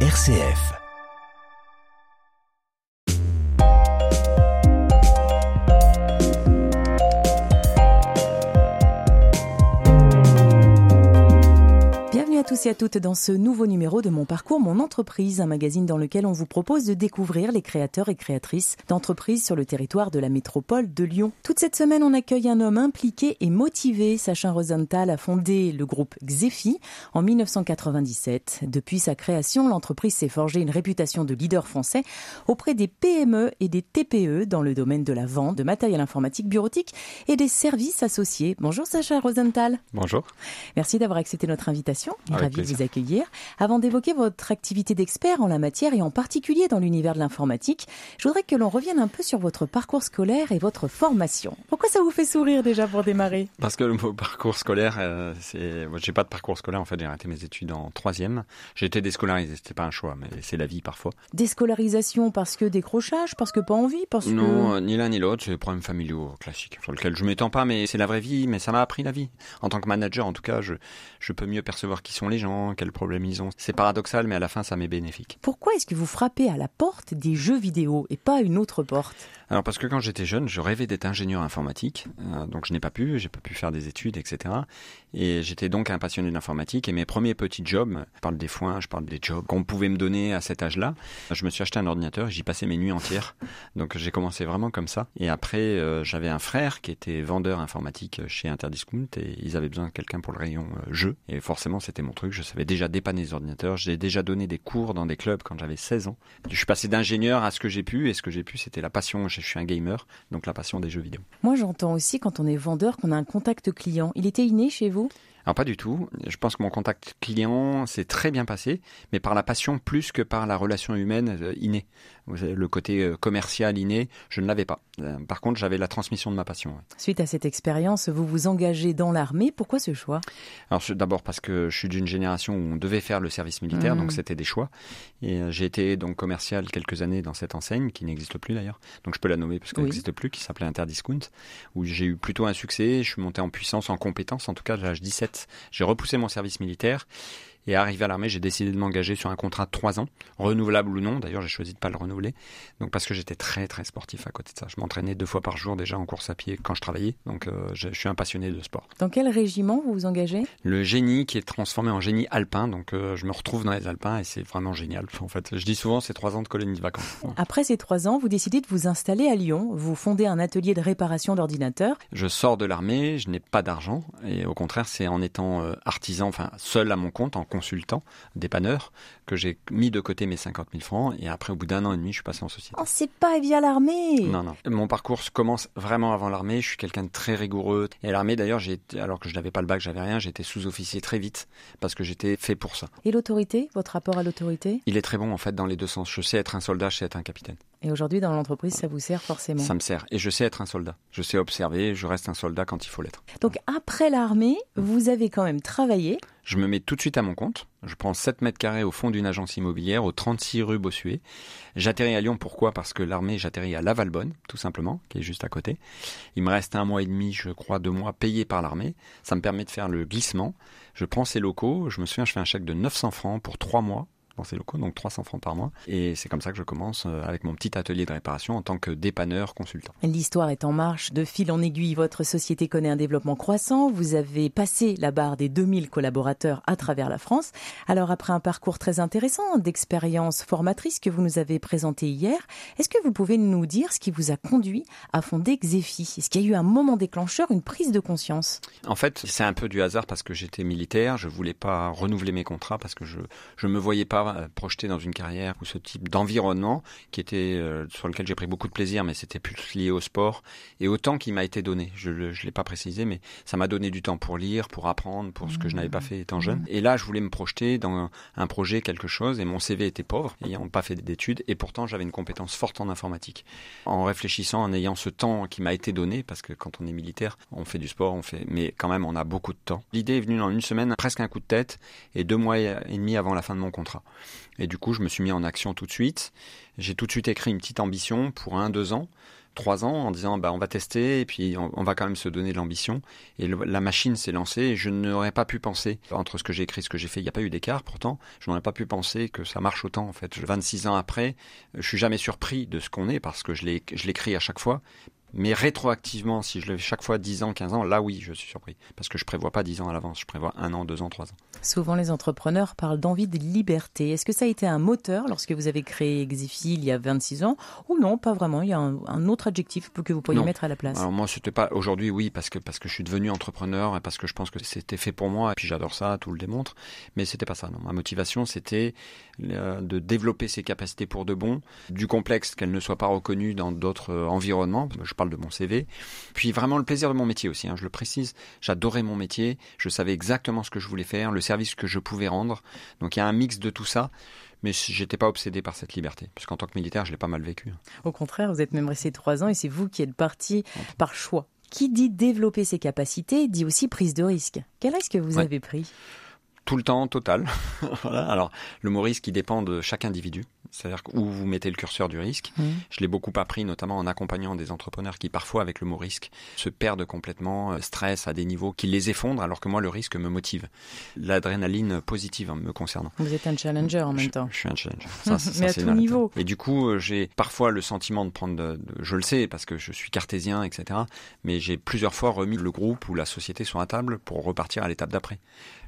RCF. Tous et à toutes dans ce nouveau numéro de Mon Parcours, Mon Entreprise, un magazine dans lequel on vous propose de découvrir les créateurs et créatrices d'entreprises sur le territoire de la métropole de Lyon. Toute cette semaine, on accueille un homme impliqué et motivé. Sachin Rosenthal a fondé le groupe Xefi en 1997. Depuis sa création, l'entreprise s'est forgée une réputation de leader français auprès des PME et des TPE dans le domaine de la vente de matériel informatique bureautique et des services associés. Bonjour Sacha Rosenthal. Bonjour. Merci d'avoir accepté notre invitation. Avec Ravi de vous accueillir. Avant d'évoquer votre activité d'expert en la matière et en particulier dans l'univers de l'informatique, je voudrais que l'on revienne un peu sur votre parcours scolaire et votre formation. Pourquoi ça vous fait sourire déjà pour démarrer? Parce que le mot parcours scolaire, euh, c'est, j'ai pas de parcours scolaire. En fait, j'ai arrêté mes études en troisième. J'ai été déscolarisé. C'était pas un choix, mais c'est la vie parfois. Déscolarisation parce que décrochage, parce que pas envie, parce Non, que... euh, ni l'un ni l'autre. C'est des problèmes familiaux classiques sur lesquels je m'étends pas, mais c'est la vraie vie. Mais ça m'a appris la vie. En tant que manager, en tout cas, je, je peux mieux percevoir qui sont les gens, quels problèmes ils ont. C'est paradoxal, mais à la fin, ça m'est bénéfique. Pourquoi est-ce que vous frappez à la porte des jeux vidéo et pas une autre porte? Alors parce que quand j'étais jeune, je rêvais d'être ingénieur informatique, euh, donc je n'ai pas pu, j'ai pas pu faire des études, etc. Et j'étais donc un passionné d'informatique. Et mes premiers petits jobs, je parle des foins, je parle des jobs qu'on pouvait me donner à cet âge-là. Je me suis acheté un ordinateur, et j'y passais mes nuits entières. Donc j'ai commencé vraiment comme ça. Et après, euh, j'avais un frère qui était vendeur informatique chez Interdiscount et ils avaient besoin de quelqu'un pour le rayon euh, jeu. Et forcément, c'était mon truc. Je savais déjà dépanner les ordinateurs. J'ai déjà donné des cours dans des clubs quand j'avais 16 ans. Je suis passé d'ingénieur à ce que j'ai pu. Et ce que j'ai pu, c'était la passion. Je suis un gamer, donc la passion des jeux vidéo. Moi j'entends aussi quand on est vendeur qu'on a un contact client. Il était inné chez vous? Alors pas du tout. Je pense que mon contact client s'est très bien passé, mais par la passion plus que par la relation humaine euh, innée. Le côté euh, commercial inné, je ne l'avais pas. Euh, Par contre, j'avais la transmission de ma passion. ouais. Suite à cette expérience, vous vous engagez dans l'armée. Pourquoi ce choix? Alors d'abord parce que je suis d'une génération où on devait faire le service militaire, Mhm. donc c'était des choix. Et euh, j'ai été donc commercial quelques années dans cette enseigne qui n'existe plus d'ailleurs. Donc je peux la nommer parce qu'elle Oui. n'existe plus, qui s'appelait Interdiscount, où j'ai eu plutôt un succès. Je suis monté en puissance, en compétence. En tout cas, à l'âge 17, j'ai repoussé mon service militaire. Et arrivé à l'armée, j'ai décidé de m'engager sur un contrat de trois ans, renouvelable ou non. D'ailleurs, j'ai choisi de pas le renouveler. Donc parce que j'étais très très sportif à côté de ça. Je m'entraînais deux fois par jour déjà en course à pied quand je travaillais. Donc euh, je je suis un passionné de sport Dans quel régiment vous vous engagez? Le génie qui est transformé en génie alpin. Donc euh, je me retrouve dans les alpins et c'est vraiment génial. En fait, je dis souvent c'est trois ans de colonie de vacances. Après ces trois ans, vous décidez de vous installer à Lyon. Vous fondez un atelier de réparation d'ordinateurs. Je sors de l'armée, je n'ai pas d'argent et au contraire c'est en étant euh, artisan, enfin seul à mon compte, en consultant, dépanneur, que j'ai mis de côté mes 50 000 francs et après au bout d'un an et demi je suis passé en société. Oh, c'est pas via l'armée Non, non. Mon parcours commence vraiment avant l'armée. Je suis quelqu'un de très rigoureux. Et à l'armée, d'ailleurs, j'ai alors que je n'avais pas le bac, j'avais rien, j'étais sous-officier très vite parce que j'étais fait pour ça. Et l'autorité Votre rapport à l'autorité? Il est très bon en fait dans les deux sens. Je sais être un soldat, je sais être un capitaine. Et aujourd'hui, dans l'entreprise, ça vous sert forcément. Ça me sert. Et je sais être un soldat. Je sais observer, je reste un soldat quand il faut l'être. Donc après l'armée, vous avez quand même travaillé. Je me mets tout de suite à mon compte. Je prends 7 mètres carrés au fond d'une agence immobilière au 36 rue Bossuet. J'atterris à Lyon. Pourquoi? Parce que l'armée, j'atterris à Lavalbonne, tout simplement, qui est juste à côté. Il me reste un mois et demi, je crois, deux mois payés par l'armée. Ça me permet de faire le glissement. Je prends ces locaux. Je me souviens, je fais un chèque de 900 francs pour trois mois dans ces locaux, donc 300 francs par mois. Et c'est comme ça que je commence euh, avec mon petit atelier de réparation en tant que dépanneur consultant. L'histoire est en marche. De fil en aiguille, votre société connaît un développement croissant. Vous avez passé la barre des 2000 collaborateurs à travers la France. Alors après un parcours très intéressant d'expérience formatrice que vous nous avez présenté hier, est-ce que vous pouvez nous dire ce qui vous a conduit à fonder Xefi? Est-ce qu'il y a eu un moment déclencheur, une prise de conscience? En fait, c'est un peu du hasard parce que j'étais militaire, je voulais pas renouveler mes contrats parce que je je me voyais pas euh, projeté dans une carrière ou ce type d'environnement qui était euh, sur lequel j'ai pris beaucoup de plaisir, mais c'était plus lié au sport et au temps qui m'a été donné. Je ne l'ai pas précisé, mais ça m'a donné du temps pour lire, pour apprendre, pour ce que je n'avais pas fait étant jeune. Et là, je voulais me projeter dans un, un projet, quelque chose, et mon CV était pauvre, ayant pas fait d'études, et pourtant j'avais une compétence forte en informatique. En réfléchissant, en ayant ce temps qui m'a été donné, parce que quand on est militaire, on fait du sport, on fait, mais quand même, on a beaucoup de temps. L'idée est venue dans une semaine, presque un coup de tête, et deux mois et demi avant la fin de mon contrat. Et du coup, je me suis mis en action tout de suite. J'ai tout de suite écrit une petite ambition pour un, deux ans trois ans en disant bah, on va tester et puis on, va quand même se donner de l'ambition. Et la machine s'est lancée et je n'aurais pas pu penser, entre ce que j'ai écrit et ce que j'ai fait, il n'y a pas eu d'écart pourtant, je n'aurais pas pu penser que ça marche autant en fait. 26 ans après, je suis jamais surpris de ce qu'on est parce que je l'écris à chaque fois, mais rétroactivement, si je le fais chaque fois 10 ans, 15 ans, là oui, je suis surpris. Parce que je prévois pas 10 ans à l'avance, je prévois un an, deux ans, trois ans. Souvent, les entrepreneurs parlent d'envie de liberté. Est-ce que ça a été un moteur lorsque vous avez créé Exifi il y a 26 ans Ou non, pas vraiment? Il y a un, autre adjectif que vous pourriez mettre à la place Alors moi, c'était pas. Aujourd'hui, oui, parce que, parce que je suis devenu entrepreneur et parce que je pense que c'était fait pour moi et puis j'adore ça, tout le démontre. Mais c'était pas ça. Non. Ma motivation, c'était euh, de développer ses capacités pour de bon, du complexe qu'elle ne soit pas reconnue dans d'autres euh, environnements. Je parle de mon CV. Puis vraiment le plaisir de mon métier aussi, hein, je le précise. J'adorais mon métier, je savais exactement ce que je voulais faire, le service que je pouvais rendre. Donc il y a un mix de tout ça mais j'étais pas obsédé par cette liberté, puisqu'en tant que militaire, je l'ai pas mal vécu. Au contraire, vous êtes même resté trois ans et c'est vous qui êtes parti par choix. Qui dit développer ses capacités dit aussi prise de risque. Quel risque vous avez pris? Tout le temps total. voilà. Alors le risque qui dépend de chaque individu, c'est-à-dire où vous mettez le curseur du risque. Mmh. Je l'ai beaucoup appris, notamment en accompagnant des entrepreneurs qui parfois avec le mot risque se perdent complètement, euh, stressent à des niveaux qui les effondrent, alors que moi le risque me motive. L'adrénaline positive hein, me concernant. Vous êtes un challenger en même temps. Je suis un challenger. Ça, ça, Mais à tout niveau. Et du coup, euh, j'ai parfois le sentiment de prendre, de, je le sais parce que je suis cartésien, etc. Mais j'ai plusieurs fois remis le groupe ou la société sur la table pour repartir à l'étape d'après.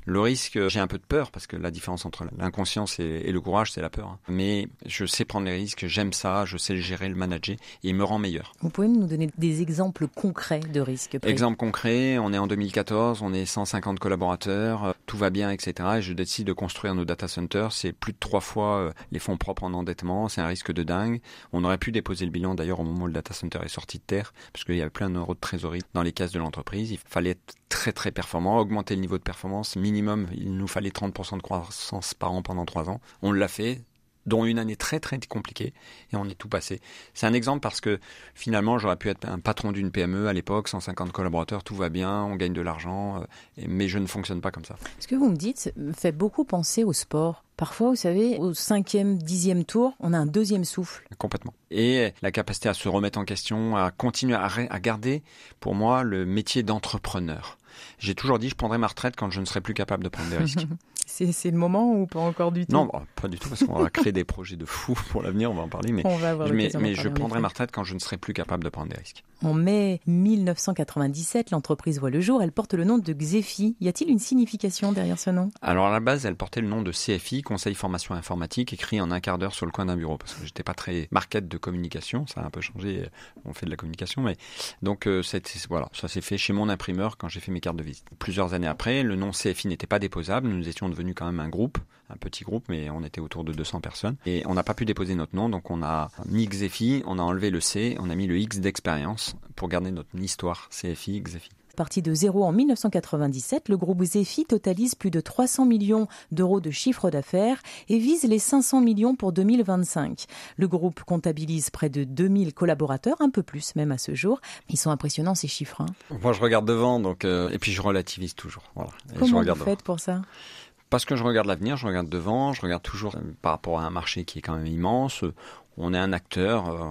Le risque, j'ai un peu de peur parce que la différence entre l'inconscience et, le courage, c'est la peur. Hein. Mais je sais prendre les risques, j'aime ça, je sais le gérer, le manager et il me rend meilleur. Vous pouvez nous donner des exemples concrets de risques Exemple concret, on est en 2014, on est 150 collaborateurs, tout va bien, etc. Et je décide de construire nos data centers. C'est plus de trois fois euh, les fonds propres en endettement. C'est un risque de dingue. On aurait pu déposer le bilan d'ailleurs au moment où le data center est sorti de terre, parce qu'il y avait plein d'euros de trésorerie dans les caisses de l'entreprise. Il fallait être très très performant, augmenter le niveau de performance minimum. Il nous fallait 30% de croissance par an pendant trois ans. On l'a fait dont une année très très compliquée, et on est tout passé. C'est un exemple parce que finalement j'aurais pu être un patron d'une PME à l'époque, 150 collaborateurs, tout va bien, on gagne de l'argent, euh, mais je ne fonctionne pas comme ça. Ce que vous me dites me fait beaucoup penser au sport. Parfois, vous savez, au cinquième, dixième tour, on a un deuxième souffle. Complètement. Et la capacité à se remettre en question, à continuer à, à garder, pour moi, le métier d'entrepreneur. J'ai toujours dit, je prendrai ma retraite quand je ne serai plus capable de prendre des risques. c'est le moment ou pas encore du tout Non, bah, pas du tout, parce qu'on va créer des projets de fous pour l'avenir, on va en parler. Mais, mais, je prendrai ma retraite quand je ne serai plus capable de prendre des risques. En mai 1997, l'entreprise voit le jour. Elle porte le nom de Xefi. Y a-t-il une signification derrière ce nom? Alors à la base, elle portait le nom de CFI, Conseil Formation Informatique, écrit en un quart d'heure sur le coin d'un bureau, parce que j'étais pas très market de communication. Ça a un peu changé. On fait de la communication, mais donc euh, voilà, ça s'est fait chez mon imprimeur quand j'ai fait mes cartes de visite. Plusieurs années après, le nom CFI n'était pas déposable. Nous étions devenus quand même un groupe, un petit groupe, mais on était autour de 200 personnes. Et on n'a pas pu déposer notre nom, donc on a mis Xefi, on a enlevé le C, on a mis le X d'expérience pour garder notre histoire CFI, Xefi. Parti de zéro en 1997, le groupe Xefi totalise plus de 300 millions d'euros de chiffre d'affaires et vise les 500 millions pour 2025. Le groupe comptabilise près de 2000 collaborateurs, un peu plus même à ce jour. Ils sont impressionnants ces chiffres. Hein. Moi je regarde devant donc euh, et puis je relativise toujours. Voilà. Comment vous faites pour ça? Parce que je regarde l'avenir, je regarde devant, je regarde toujours euh, par rapport à un marché qui est quand même immense. On est un acteur euh,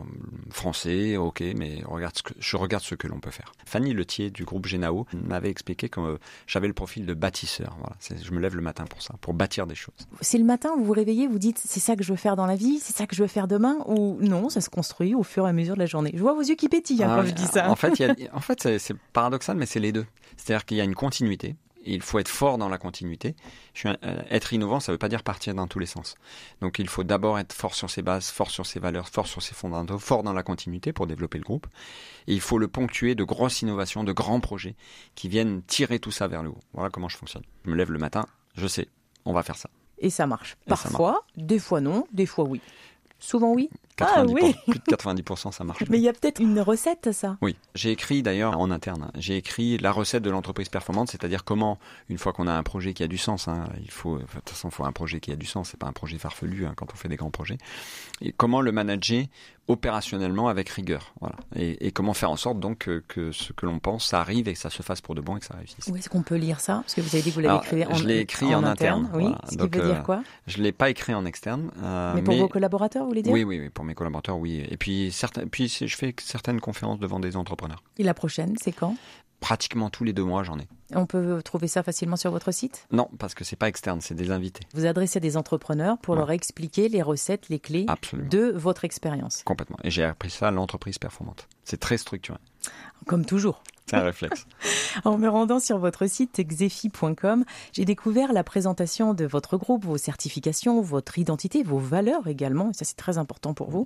français, ok, mais regarde ce que, je regarde ce que l'on peut faire. Fanny Letier du groupe Genao m'avait expliqué que euh, j'avais le profil de bâtisseur. Voilà, je me lève le matin pour ça, pour bâtir des choses. C'est le matin, vous vous réveillez, vous dites c'est ça que je veux faire dans la vie, c'est ça que je veux faire demain, ou non, ça se construit au fur et à mesure de la journée. Je vois vos yeux qui pétillent hein, quand ah, je dis ça. En fait, en fait c'est paradoxal, mais c'est les deux. C'est-à-dire qu'il y a une continuité il faut être fort dans la continuité. Je suis euh, être innovant, ça ne veut pas dire partir dans tous les sens. Donc il faut d'abord être fort sur ses bases, fort sur ses valeurs, fort sur ses fondamentaux, fort dans la continuité pour développer le groupe. Et il faut le ponctuer de grosses innovations, de grands projets qui viennent tirer tout ça vers le haut. Voilà comment je fonctionne. Je me lève le matin, je sais, on va faire ça. Et ça marche. Parfois, des fois non, des fois oui. Souvent oui. ah, oui. Plus de 90%, ça marche. Mais il y a peut-être une recette, ça Oui. J'ai écrit d'ailleurs en interne, j'ai écrit la recette de l'entreprise performante, c'est-à-dire comment, une fois qu'on a un projet qui a du sens, hein, il faut, de toute façon, il faut un projet qui a du sens, c'est pas un projet farfelu hein, quand on fait des grands projets, et comment le manager opérationnellement avec rigueur. Voilà. Et, comment faire en sorte donc que, ce que l'on pense, ça arrive et que ça se fasse pour de bon et que ça réussisse. Où est-ce qu'on peut lire ça? Parce que vous avez dit que vous l'avez écrit en, je l'ai écrit en, interne. Oui, ce qui veut dire euh, quoi? Je l'ai pas écrit en externe. Euh, mais pour vos collaborateurs, vous voulez dire Oui, oui, oui, pour mes collaborateurs, oui. Et puis, certains, puis je fais certaines conférences devant des entrepreneurs. Et la prochaine, c'est quand? Pratiquement tous les deux mois, j'en ai. On peut trouver ça facilement sur votre site? Non, parce que c'est pas externe, c'est des invités. Vous adressez à des entrepreneurs pour leur expliquer les recettes, les clés de votre expérience. Complètement. Et j'ai appris ça à l'entreprise performante. C'est très structuré. Comme toujours. C'est un réflexe. en me rendant sur votre site xefi.com, j'ai découvert la présentation de votre groupe, vos certifications, votre identité, vos valeurs également. Et ça, c'est très important pour vous.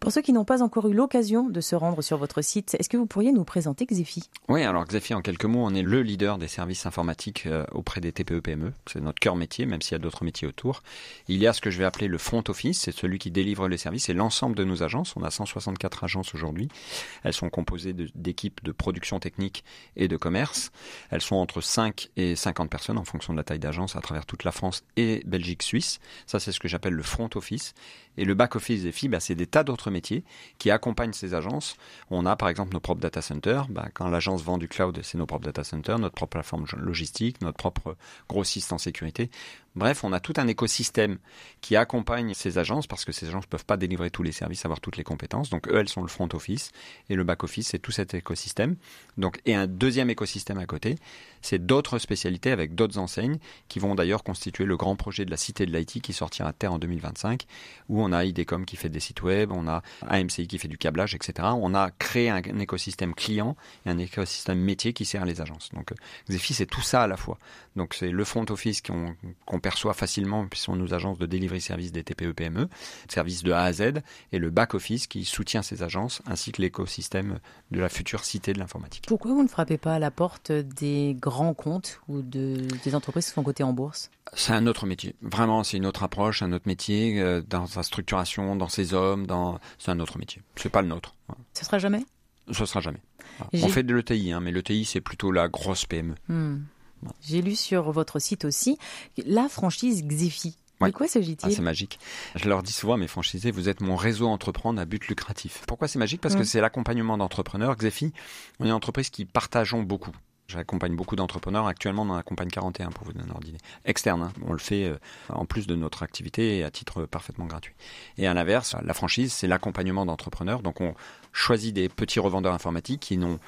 Pour ceux qui n'ont pas encore eu l'occasion de se rendre sur votre site, est-ce que vous pourriez nous présenter Xefi? Oui, alors Xefi, en quelques mots, on est le leader des services informatiques euh, auprès des TPE-PME. C'est notre cœur métier, même s'il y a d'autres métiers autour. Il y a ce que je vais appeler le front office, c'est celui qui délivre les services et l'ensemble de nos agences. On a 164 agences aujourd'hui. Elles sont composées d'équipes de production technique et de commerce. Elles sont entre 5 et 50 personnes en fonction de la taille d'agence à travers toute la France et Belgique, Suisse. Ça, c'est ce que j'appelle le front office. Et le back office des filles, bah, c'est des tas d'autres métiers qui accompagnent ces agences. On a par exemple nos propres data centers. Bah, quand l'agence vend du cloud, c'est nos propres data centers, notre propre plateforme logistique, notre propre grossiste en sécurité. Bref, on a tout un écosystème qui accompagne ces agences parce que ces agences ne peuvent pas délivrer tous les services, avoir toutes les compétences. Donc eux, elles sont le front office et le back office, c'est tout cet écosystème. Donc et un deuxième écosystème à côté, c'est d'autres spécialités avec d'autres enseignes qui vont d'ailleurs constituer le grand projet de la cité de l'IT qui sortira à terre en 2025, où on a IDECOM qui fait des sites web, on a AMCI qui fait du câblage, etc. On a créé un, écosystème client et un écosystème métier qui sert les agences. Donc Xefi, c'est tout ça à la fois. Donc c'est le front office qu'on perçoit facilement, puisqu'on nous agence de delivery service des TPE-PME, service de A à Z, et le back-office qui soutient ces agences, ainsi que l'écosystème de la future cité de l'informatique. Pourquoi vous ne frappez pas à la porte des grands comptes ou de, des entreprises qui sont cotées en bourse? C'est un autre métier. Vraiment, c'est une autre approche, un autre métier, euh, dans sa structuration, dans ses hommes, dans... c'est un autre métier. C'est pas le nôtre. Ce sera jamais? Ce sera jamais. On fait de l'ETI, hein, mais l'ETI, c'est plutôt la grosse PME. Hmm. J'ai lu sur votre site aussi la franchise Xifi. De quoi s'agit-il? Ah, C'est magique. Je leur dis souvent à mes franchisés, vous êtes mon réseau entreprendre à but lucratif. Pourquoi c'est magique? Parce que c'est l'accompagnement d'entrepreneurs. Xefi, on est une entreprise qui partageons beaucoup. J'accompagne beaucoup d'entrepreneurs. Actuellement, on en accompagne 41 pour vous donner un ordre d'idée. Externe, hein. on le fait euh, en plus de notre activité et à titre parfaitement gratuit. Et à l'inverse, la franchise, c'est l'accompagnement d'entrepreneurs. Donc on choisit des petits revendeurs informatiques qui n'ont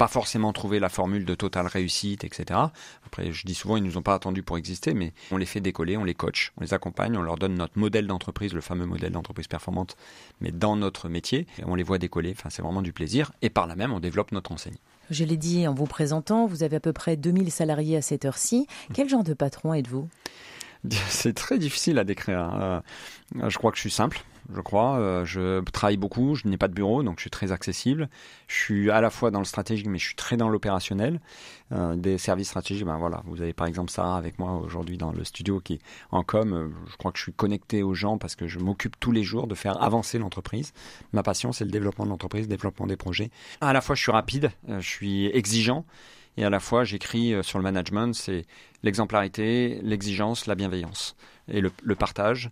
pas forcément trouvé la formule de totale réussite, etc. Après, je dis souvent, ils nous ont pas attendus pour exister, mais on les fait décoller, on les coach, on les accompagne, on leur donne notre modèle d'entreprise, le fameux modèle d'entreprise performante, mais dans notre métier, on les voit décoller. Enfin, c'est vraiment du plaisir. Et par là même, on développe notre enseigne. Je l'ai dit en vous présentant, vous avez à peu près 2000 salariés à cette heure-ci. Quel genre de patron êtes-vous? C'est très difficile à décrire. Hein. Euh, je crois que je suis simple je crois. Euh, je travaille beaucoup, je n'ai pas de bureau, donc je suis très accessible. Je suis à la fois dans le stratégique, mais je suis très dans l'opérationnel. Euh, des services stratégiques, ben voilà, vous avez par exemple Sarah avec moi aujourd'hui dans le studio qui est en com. Euh, je crois que je suis connecté aux gens parce que je m'occupe tous les jours de faire avancer l'entreprise. Ma passion, c'est le développement de l'entreprise, le développement des projets. À la fois, je suis rapide, je suis exigeant. Et à la fois, j'écris sur le management, c'est l'exemplarité, l'exigence, la bienveillance et le, le partage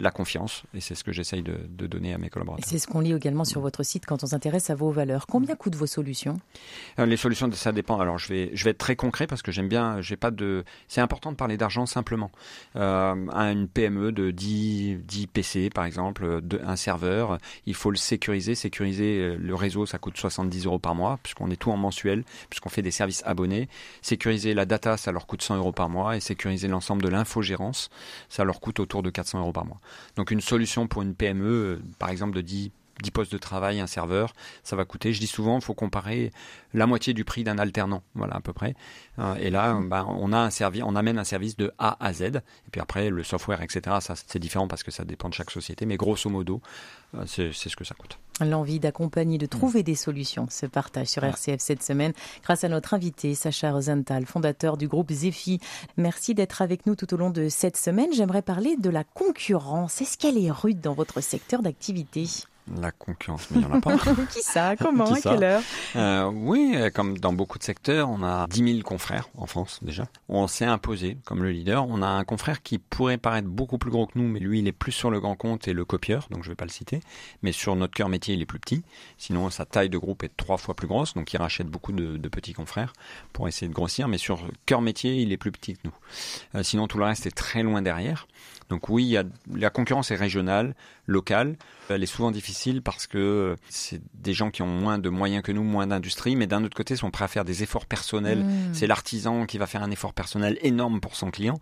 la confiance. Et c'est ce que j'essaye de, donner à mes collaborateurs. C'est ce qu'on lit également sur votre site quand on s'intéresse à vos valeurs. Combien coûtent vos solutions? Euh, Les solutions, ça dépend. Alors, je vais, je vais être très concret parce que j'aime bien. J'ai pas de. C'est important de parler d'argent simplement. Euh, à une PME de 10, 10 PC, par exemple, de, un serveur, il faut le sécuriser. Sécuriser euh, le réseau, ça coûte 70 euros par mois, puisqu'on est tout en mensuel, puisqu'on fait des services abonnés. Sécuriser la data, ça leur coûte 100 euros par mois. Et sécuriser l'ensemble de l'infogérance, ça leur coûte autour de 400 euros par mois. Donc une solution pour une PME, par exemple de 10 postes de travail, un serveur, ça va coûter. Je dis souvent, il faut comparer la moitié du prix d'un alternant, voilà à peu près. Euh, et là, bah, on a un on amène un service de A à Z. Et puis après, le software, etc. C'est différent parce que ça dépend de chaque société, mais grosso modo, euh, c'est ce que ça coûte. L'envie d'accompagner, de trouver des solutions se partage sur RCF cette semaine grâce à notre invité Sacha Rosenthal, fondateur du groupe Zephi. Merci d'être avec nous tout au long de cette semaine. J'aimerais parler de la concurrence. Est-ce qu'elle est rude dans votre secteur d'activité? La concurrence, mais il n'y en a pas. Qui ça? Comment? Qui À ça? quelle heure? Euh, oui, euh, comme dans beaucoup de secteurs, on a 10 000 confrères en France déjà. On s'est imposé comme le leader. On a un confrère qui pourrait paraître beaucoup plus gros que nous, mais lui, il est plus sur le grand compte et le copieur, donc je ne vais pas le citer. Mais sur notre cœur métier, il est plus petit. Sinon, sa taille de groupe est trois fois plus grosse, donc il rachète beaucoup de, de petits confrères pour essayer de grossir. Mais sur cœur métier, il est plus petit que nous. Euh, sinon, tout le reste est très loin derrière. Donc oui, il y a, la concurrence est régionale, locale. Elle est souvent difficile parce que c'est des gens qui ont moins de moyens que nous, moins d'industrie, mais d'un autre côté sont prêts à faire des efforts personnels. Mmh. C'est l'artisan qui va faire un effort personnel énorme pour son client.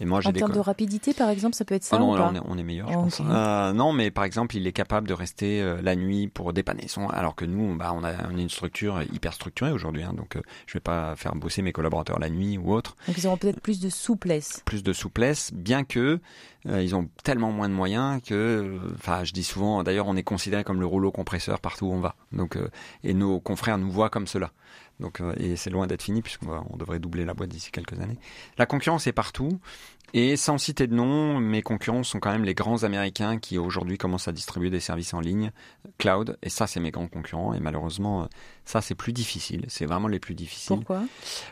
Et moi, j'ai En termes de rapidité, par exemple, ça peut être ça Ah non, ou pas on est, on est meilleur, je Ok. pense. Euh, non, mais par exemple, il est capable de rester euh, la nuit pour dépanner son. Alors que nous, bah, on a, on a une structure hyper structurée aujourd'hui, hein, donc euh, je vais pas faire bosser mes collaborateurs la nuit ou autre. Donc ils auront peut-être plus de souplesse. Plus de souplesse, bien que euh, ils ont tellement moins de moyens que, euh, enfin, je dis souvent, d'ailleurs, on est considéré comme le rouleau compresseur partout où on va. Donc, euh, et nos confrères nous voient comme cela. Donc, euh, et c'est loin d'être fini puisqu'on on devrait doubler la boîte d'ici quelques années. La concurrence est partout. Et sans citer de nom, mes concurrents sont quand même les grands américains qui aujourd'hui commencent à distribuer des services en ligne, cloud. Et ça, c'est mes grands concurrents. Et malheureusement, euh, ça, c'est plus difficile. C'est vraiment les plus difficiles. Pourquoi?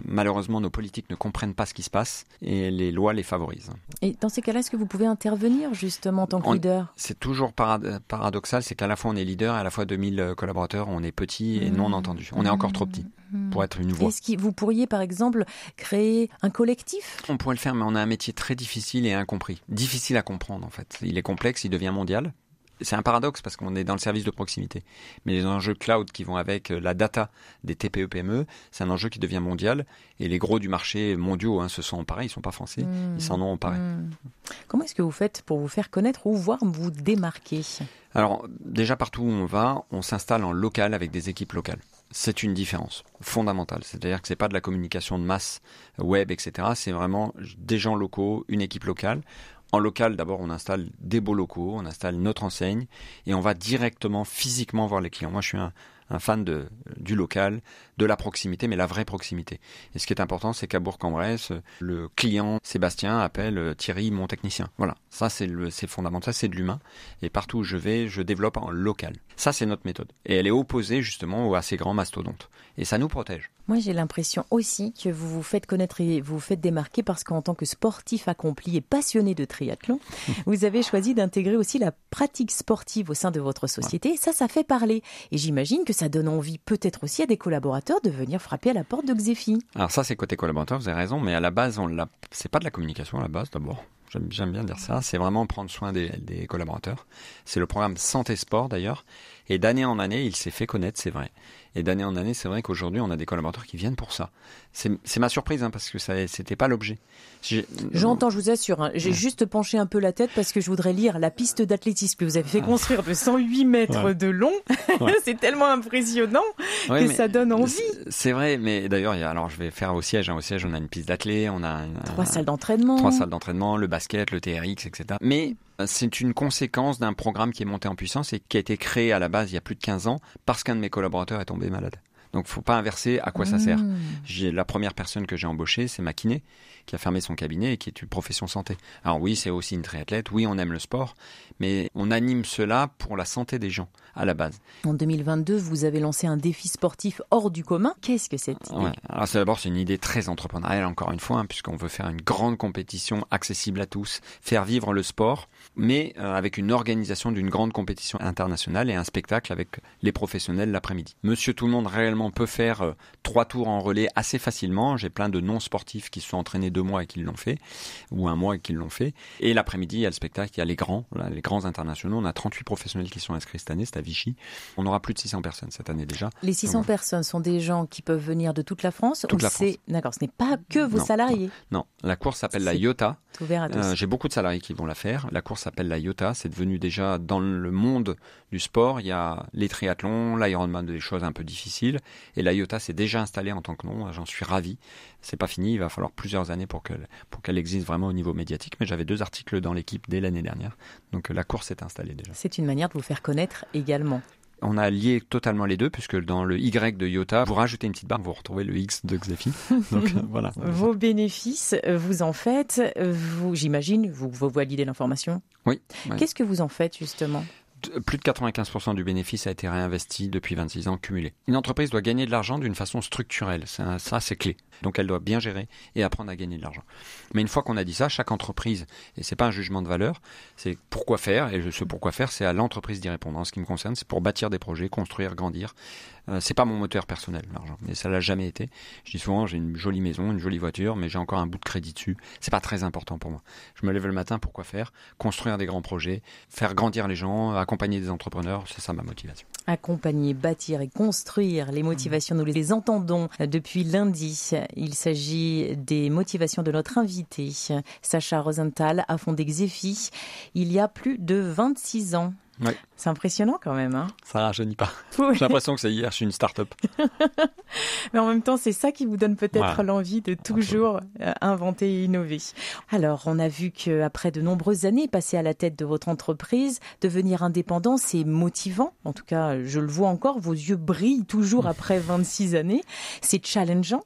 Malheureusement, nos politiques ne comprennent pas ce qui se passe et les lois les favorisent. Et dans ces cas-là, est-ce que vous pouvez intervenir justement en tant que On- leader? C'est toujours parad- paradoxal, c'est qu'à la fois on est leader et à la fois 2000 collaborateurs, on est petit et non entendu. On est encore trop petit pour être une voix. Est-ce que vous pourriez, par exemple, créer un collectif? On pourrait le faire, mais on a un métier très difficile et incompris. Difficile à comprendre en fait. Il est complexe, il devient mondial. C'est un paradoxe parce qu'on est dans le service de proximité. Mais les enjeux cloud qui vont avec euh, la data des TPE-PME, E, c'est un enjeu qui devient mondial. Et les gros du marché mondiaux hein, se sont emparés, ils sont pas français, Hmm. ils s'en ont emparés. Hmm. Comment est-ce que vous faites pour vous faire connaître ou voir vous démarquer? Alors, déjà partout où on va, on s'installe en local avec des équipes locales. C'est une différence fondamentale. C'est-à-dire que c'est pas de la communication de masse web, etc. C'est vraiment des gens locaux, une équipe locale. En local, d'abord, on installe des beaux locaux, on installe notre enseigne et on va directement, physiquement voir les clients. Moi, je suis un, un fan de, du local, de la proximité, mais la vraie proximité. Et ce qui est important, c'est qu'à Bourg-en-Bresse, le client Sébastien appelle euh, Thierry, mon technicien. Voilà, ça c'est fondamental, c'est de l'humain. Et partout où je vais, je développe en local. Ça c'est notre méthode. Et elle est opposée justement à ces grands mastodontes. Et ça nous protège. Moi, j'ai l'impression aussi que vous vous faites connaître et vous vous faites démarquer parce qu'en tant que sportif accompli et passionné de triathlon, vous avez choisi d'intégrer aussi la pratique sportive au sein de votre société. Et ça, ça fait parler. Et j'imagine que ça donne envie peut-être aussi à des collaborateurs de venir frapper à la porte de Xefi. Alors ça c'est côté collaborateur, vous avez raison, mais à la base, on l'a, c'est pas de la communication à la base d'abord. J'aime, j'aime bien dire ça. C'est vraiment prendre soin des, des collaborateurs. C'est le programme Santé Sport d'ailleurs. Et d'année en année, il s'est fait connaître, c'est vrai. Et d'année en année, c'est vrai qu'aujourd'hui, on a des collaborateurs qui viennent pour ça. C'est, ma surprise, hein, parce que ça, c'était pas l'objet. J'entends, je vous assure, hein, j'ai juste penché un peu la tête parce que je voudrais lire la piste d'athlétisme que vous avez fait construire de 108 mètres Ouais. de long. Ouais. C'est tellement impressionnant que ça donne envie. c'est- vrai, mais d'ailleurs, alors je vais faire au siège. hein. Au siège, on a une piste d'athlé, on a une- Trois un- salles d'entraînement. trois salles d'entraînement, le basket, le TRX, etc. Mais c'est une conséquence d'un programme qui est monté en puissance et qui a été créé à la base il y a plus de 15 ans parce qu'un de mes collaborateurs est tombé malade. Donc faut pas inverser à quoi ça sert. Mmh. J'ai la première personne que j'ai embauchée, c'est ma kiné qui a fermé son cabinet et qui est une profession santé. Alors oui, c'est aussi une triathlète, oui, on aime le sport, mais on anime cela pour la santé des gens à la base. En 2022, vous avez lancé un défi sportif hors du commun. Qu'est-ce que c'est Ouais. Alors c'est d'abord c'est une idée très entrepreneuriale encore une fois, hein, puisqu'on veut faire une grande compétition accessible à tous, faire vivre le sport, mais euh, avec une organisation d'une grande compétition internationale et un spectacle avec les professionnels l'après-midi. Monsieur tout le monde réellement peut faire euh, trois tours en relais assez facilement. J'ai plein de non sportifs qui se sont entraînés deux mois et qui l'ont fait, ou un mois et qui l'ont fait. Et l'après-midi il y a le spectacle, il y a les grands, les grands internationaux. On a 38 professionnels qui sont inscrits cette année, c'est à Vichy. On aura plus de 600 personnes cette année déjà. Les 600 Ouais. personnes sont des gens qui peuvent venir de toute la France Toute ou la c'est d'accord, ce n'est pas que vos Non. salariés. Non, la course s'appelle la IOTA. C'est ouvert à tous. Euh, J'ai beaucoup de salariés qui vont la faire. La course s'appelle la IOTA. C'est devenu déjà dans le monde du sport. Il y a les triathlons, l'Ironman, des choses un peu difficiles. Et la IOTA s'est déjà installée en tant que nom. J'en suis ravi. C'est pas fini. Il va falloir plusieurs années pour qu'elle pour qu'elle existe vraiment au niveau médiatique. Mais j'avais deux articles dans l'équipe dès l'année dernière. Donc euh, la course est installée déjà. C'est une manière de vous faire connaître également. On a lié totalement les deux puisque dans le Y de IOTA, vous rajoutez une petite barre, vous retrouvez le X de Xefi. Donc euh, voilà. Vos bénéfices, vous en faites, vous, j'imagine, vous, vous validez l'information. Oui. ouais. Qu'est-ce que vous en faites justement? Plus de 95% du bénéfice a été réinvesti depuis 26 ans cumulés. Une entreprise doit gagner de l'argent d'une façon structurelle. Ça, c'est clé. Donc elle doit bien gérer et apprendre à gagner de l'argent. Mais une fois qu'on a dit ça, chaque entreprise, et c'est pas un jugement de valeur, c'est pourquoi faire, et ce pourquoi faire, c'est à l'entreprise d'y répondre. En ce qui me concerne, c'est pour bâtir des projets, construire, grandir. Euh, c'est pas mon moteur personnel, l'argent, mais ça l'a jamais été. Je dis souvent, j'ai une jolie maison, une jolie voiture, mais j'ai encore un bout de crédit dessus. C'est pas très important pour moi. Je me lève le matin, pourquoi faire? Construire des grands projets, faire grandir les gens, accompagner des entrepreneurs, c'est ça ma motivation. Accompagner, bâtir et construire les motivations, nous les entendons depuis lundi. Il s'agit des motivations de notre invité, Sacha Rosenthal, a fondé Xefi il y a plus de 26 ans. C'est impressionnant quand même. Hein ça rajeunit pas. J'ai l'impression que c'est hier, je suis une start-up. Mais en même temps, c'est ça qui vous donne peut-être l'envie de toujours euh, inventer et innover. Alors, on a vu qu'après de nombreuses années passées à la tête de votre entreprise, devenir indépendant, c'est motivant. En tout cas, je le vois encore, vos yeux brillent toujours après 26 années. C'est challengeant.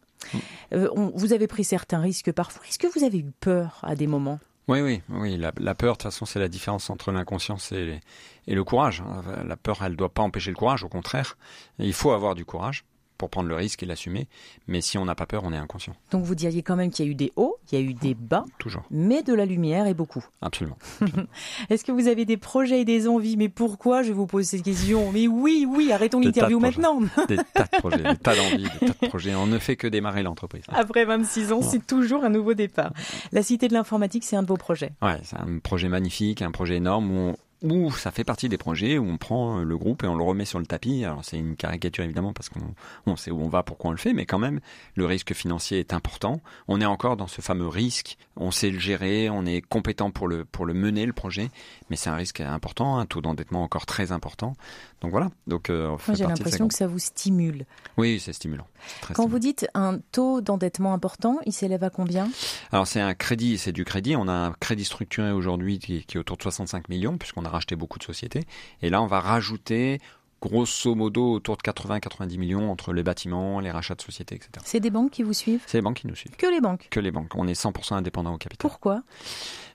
Euh, vous avez pris certains risques parfois. Est-ce que vous avez eu peur à des moments? Oui, oui, oui. La, peur, de toute façon, c'est la différence entre l'inconscience et, et, le courage. La peur, elle ne doit pas empêcher le courage, au contraire. Il faut avoir du courage pour prendre le risque et l'assumer. Mais si on n'a pas peur, on est inconscient. Donc vous diriez quand même qu'il y a eu des hauts, il y a eu des bas. Toujours. Mais de la lumière et beaucoup. Absolument. Est-ce que vous avez des projets et des envies? Mais pourquoi je vous pose cette question? Mais oui, oui, arrêtons l'interview maintenant. des tas de projets, des tas d'envies, des tas de projets. On ne fait que démarrer l'entreprise. Après 26 ans, c'est toujours un nouveau départ. La Cité de l'informatique, c'est un de vos projets. Ouais, c'est un projet magnifique, un projet énorme où on, où ça fait partie des projets où on prend le groupe et on le remet sur le tapis. Alors c'est une caricature évidemment parce qu'on sait où on va, pourquoi on le fait, mais quand même le risque financier est important. On est encore dans ce fameux risque. On sait le gérer, on est compétent pour le pour le mener le projet, mais c'est un risque important, un taux d'endettement encore très important. Donc voilà. Donc euh, j'ai l'impression que ça vous stimule. Oui, c'est stimulant. Quand vous dites un taux d'endettement important, il s'élève à combien? Alors c'est un crédit, c'est du crédit. On a un crédit structuré aujourd'hui qui, qui est autour de 65 millions puisqu'on a racheté beaucoup de sociétés. Et là, on va rajouter grosso modo autour de 80-90 millions entre les bâtiments, les rachats de sociétés, etc. C'est des banques qui vous suivent? C'est les banques qui nous suivent. Que les banques? Que les banques. On est 100% indépendant au capital. Pourquoi?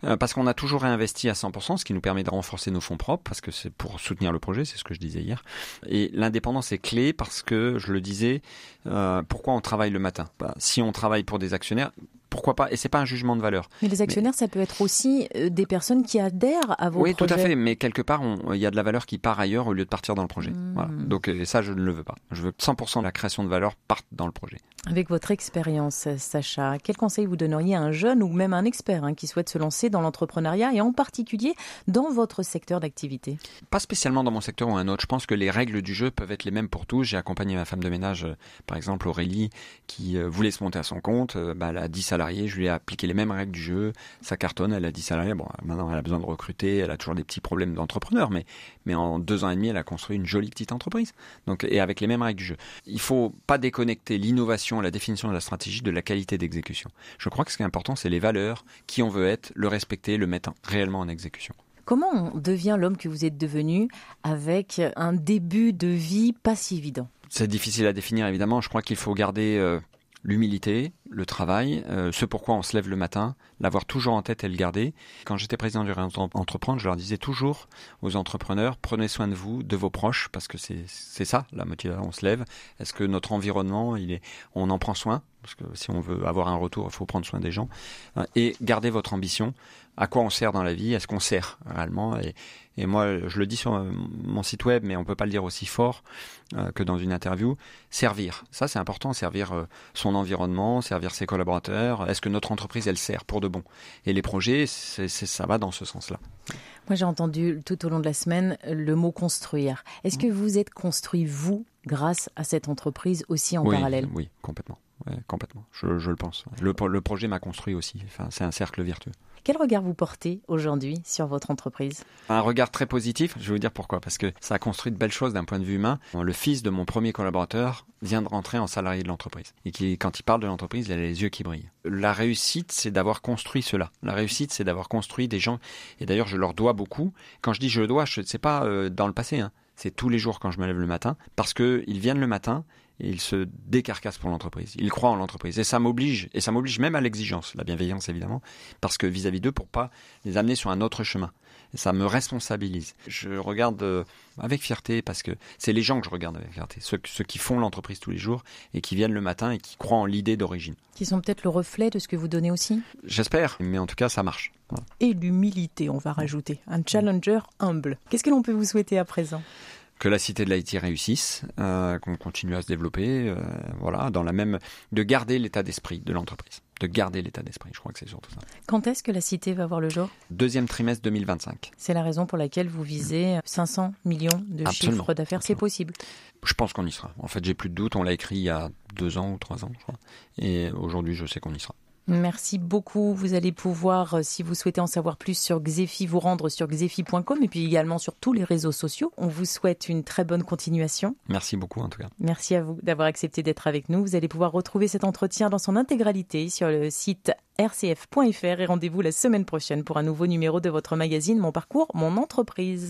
Euh, Parce qu'on a toujours réinvesti à 100%, ce qui nous permet de renforcer nos fonds propres, parce que c'est pour soutenir le projet, c'est ce que je disais hier. Et l'indépendance est clé parce que, je le disais, euh, pourquoi on travaille le matin? Bah, Si on travaille pour des actionnaires, pourquoi pas Et c'est pas un jugement de valeur. Mais les actionnaires, ça peut être aussi euh, des personnes qui adhèrent à vos oui, projets. Oui, tout à fait. Mais quelque part, il y a de la valeur qui part ailleurs au lieu de partir dans le projet. Hmm. Donc et ça, je ne le veux pas. Je veux que 100% de la création de valeur parte dans le projet. Avec votre expérience, Sacha, quel conseil vous donneriez à un jeune ou même un expert hein, qui souhaite se lancer dans l'entrepreneuriat et en particulier dans votre secteur d'activité? Pas spécialement dans mon secteur ou un autre. Je pense que les règles du jeu peuvent être les mêmes pour tous. J'ai accompagné ma femme de ménage, euh, par exemple Aurélie, qui euh, voulait se monter à son compte. Bah, elle a 10 salariés, je lui ai appliqué les mêmes règles du jeu. Ça cartonne, elle a 10 salariés. Bon, maintenant elle a besoin de recruter, elle a toujours des petits problèmes d'entrepreneur, mais, mais en deux ans et demi, elle a construit une jolie petite entreprise. Donc, et avec les mêmes règles du jeu. Il faut pas déconnecter l'innovation la définition de la stratégie de la qualité d'exécution. Je crois que ce qui est important, c'est les valeurs, qui on veut être, le respecter, le mettre réellement en exécution. Comment on devient l'homme que vous êtes devenu avec un début de vie pas si évident? C'est difficile à définir évidemment. Je crois qu'il faut garder euh, l'humilité, le travail, euh, ce pourquoi on se lève le matin, l'avoir toujours en tête et le garder. Quand j'étais président du Entreprendre, je leur disais toujours aux entrepreneurs, prenez soin de vous, de vos proches, parce que c'est ça la motivation. On se lève. Est-ce que notre environnement, il est, on en prend soin? Parce que si on veut avoir un retour, il faut prendre soin des gens. Euh, et garder votre ambition. À quoi on sert dans la vie? Est-ce qu'on sert réellement? Et, et, moi, je le dis sur mon site web, mais on peut pas le dire aussi fort euh, que dans une interview. Servir, ça c'est important. Servir son environnement, servir ses collaborateurs? Est-ce que notre entreprise, elle sert pour de bon? Et les projets, ça va dans ce sens-là. Moi, j'ai entendu tout au long de la semaine le mot construire. Est-ce que vous êtes construit, vous, grâce à cette entreprise aussi en parallèle? Oui, complètement. complètement. Je, le pense. Le, le projet m'a construit aussi. Enfin, c'est un cercle vertueux. Quel regard vous portez aujourd'hui sur votre entreprise? Un regard très positif. Je vais vous dire pourquoi. Parce que ça a construit de belles choses d'un point de vue humain. Le fils de mon premier collaborateur vient de rentrer en salarié de l'entreprise. Et qui, quand il parle de l'entreprise, il a les yeux qui brillent. La réussite, c'est d'avoir construit cela. La réussite, c'est d'avoir construit des gens. Et d'ailleurs, je leur dois beaucoup. Quand je dis je dois, ce n'est pas euh, dans le passé. Hein. C'est tous les jours quand je me lève le matin. Parce qu'ils viennent le matin il se décarcasse pour l'entreprise. Il croit en l'entreprise et ça m'oblige et ça m'oblige même à l'exigence, la bienveillance évidemment, parce que vis-à-vis d'eux pour pas les amener sur un autre chemin. Et ça me responsabilise. Je regarde euh, avec fierté parce que c'est les gens que je regarde avec fierté, ceux, ceux qui font l'entreprise tous les jours et qui viennent le matin et qui croient en l'idée d'origine. Qui sont peut-être le reflet de ce que vous donnez aussi J'espère, mais en tout cas ça marche. Voilà. Et l'humilité, on va rajouter. Un challenger humble. Qu'est-ce que l'on peut vous souhaiter à présent? Que la cité de l'Haïti réussisse, euh, qu'on continue à se développer, euh, voilà, dans la même, de garder l'état d'esprit de l'entreprise, de garder l'état d'esprit. Je crois que c'est surtout ça. Quand est-ce que la cité va voir le jour? Deuxième trimestre 2025. C'est la raison pour laquelle vous visez 500 millions de Absolument. chiffres d'affaires. C'est possible? Je pense qu'on y sera. En fait, j'ai plus de doute. On l'a écrit il y a deux ans ou trois ans, je crois. Et aujourd'hui, je sais qu'on y sera. Merci beaucoup. Vous allez pouvoir, euh, si vous souhaitez en savoir plus sur Xefi, vous rendre sur xefi.com et puis également sur tous les réseaux sociaux. On vous souhaite une très bonne continuation. Merci beaucoup, en tout cas. Merci à vous d'avoir accepté d'être avec nous. Vous allez pouvoir retrouver cet entretien dans son intégralité sur le site rcf.fr et rendez-vous la semaine prochaine pour un nouveau numéro de votre magazine Mon parcours, mon entreprise.